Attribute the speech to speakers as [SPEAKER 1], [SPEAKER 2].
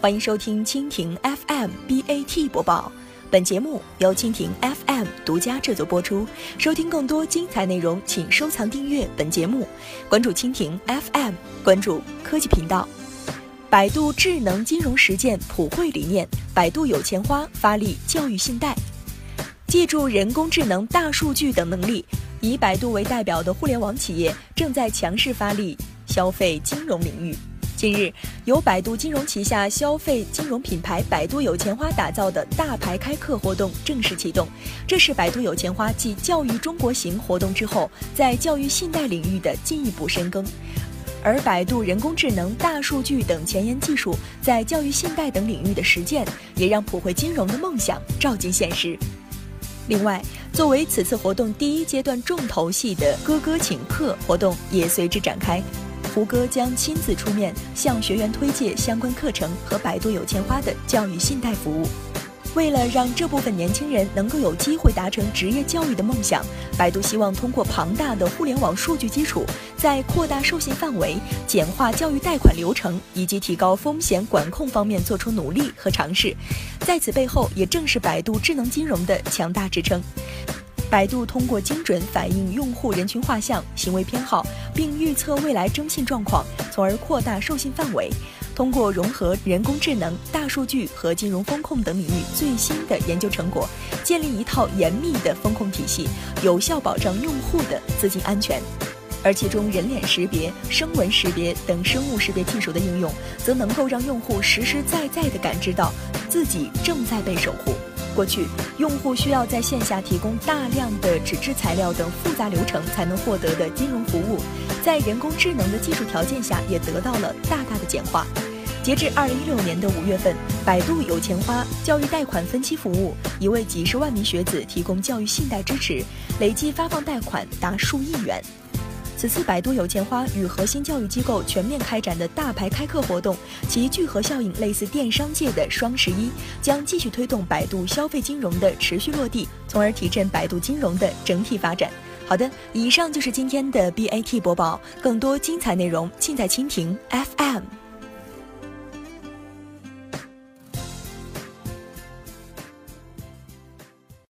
[SPEAKER 1] 欢迎收听蜻蜓 FM BAT 播报。本节目由蜻蜓 FM 独家制作播出。收听更多精彩内容，请收藏订阅本节目，关注蜻蜓 FM，关注科技频道。百度智能金融实践普惠理念，百度有钱花发力教育信贷。借助人工智能、大数据等能力，以百度为代表的互联网企业正在强势发力消费金融领域。近日，由百度金融旗下消费金融品牌百度有钱花打造的大牌开课活动正式启动。这是百度有钱花继教育中国行活动之后，在教育信贷领域的进一步深耕。而百度人工智能、大数据等前沿技术在教育信贷等领域的实践，也让普惠金融的梦想照进现实。另外，作为此次活动第一阶段重头戏的“哥哥请客”活动也随之展开，胡歌将亲自出面向学员推介相关课程和百度有钱花的教育信贷服务。为了让这部分年轻人能够有机会达成职业教育的梦想，百度希望通过庞大的互联网数据基础，在扩大授信范围、简化教育贷款流程以及提高风险管控方面做出努力和尝试。在此背后，也正是百度智能金融的强大支撑。百度通过精准反映用户人群画像、行为偏好，并预测未来征信状况，从而扩大授信范围。通过融合人工智能、大数据和金融风控等领域最新的研究成果，建立一套严密的风控体系，有效保障用户的资金安全。而其中人脸识别、声纹识别等生物识别技术的应用，则能够让用户实实在在地感知到自己正在被守护。过去，用户需要在线下提供大量的纸质材料等复杂流程才能获得的金融服务，在人工智能的技术条件下，也得到了大大的简化。截至二零一六年的五月份，百度有钱花教育贷款分期服务已为几十万名学子提供教育信贷支持，累计发放贷款达数亿元。此次百度有钱花与核心教育机构全面开展的大牌开课活动，其聚合效应类似电商界的双十一，将继续推动百度消费金融的持续落地，从而提振百度金融的整体发展。好的，以上就是今天的 BAT 播报，更多精彩内容尽在蜻蜓 FM。